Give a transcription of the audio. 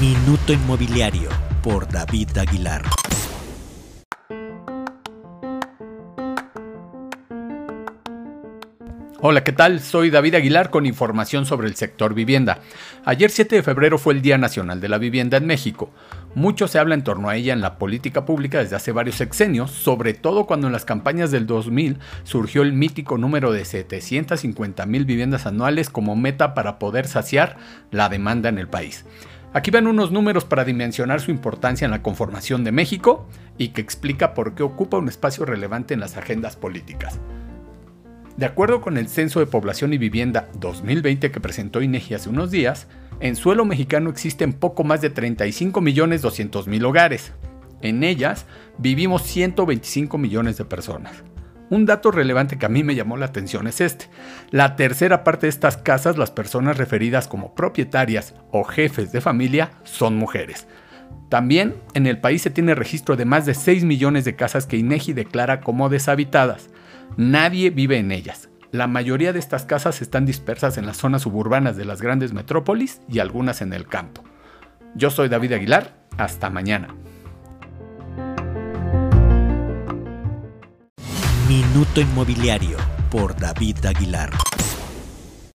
Minuto Inmobiliario por David Aguilar. Hola, ¿qué tal? Soy David Aguilar con información sobre el sector vivienda. Ayer 7 de febrero fue el Día Nacional de la Vivienda en México. Mucho se habla en torno a ella en la política pública desde hace varios sexenios, sobre todo cuando en las campañas del 2000 surgió el mítico número de 750 mil viviendas anuales como meta para poder saciar la demanda en el país. Aquí van unos números para dimensionar su importancia en la conformación de México y que explica por qué ocupa un espacio relevante en las agendas políticas. De acuerdo con el Censo de Población y Vivienda 2020 que presentó INEGI hace unos días, en suelo mexicano existen poco más de 35 millones 200 mil hogares. En ellas vivimos 125 millones de personas. Un dato relevante que a mí me llamó la atención es este. La tercera parte de estas casas, las personas referidas como propietarias o jefes de familia, son mujeres. También en el país se tiene registro de más de 6 millones de casas que INEGI declara como deshabitadas. Nadie vive en ellas. La mayoría de estas casas están dispersas en las zonas suburbanas de las grandes metrópolis y algunas en el campo. Yo soy David Aguilar, hasta mañana. Minuto Inmobiliario por David Aguilar.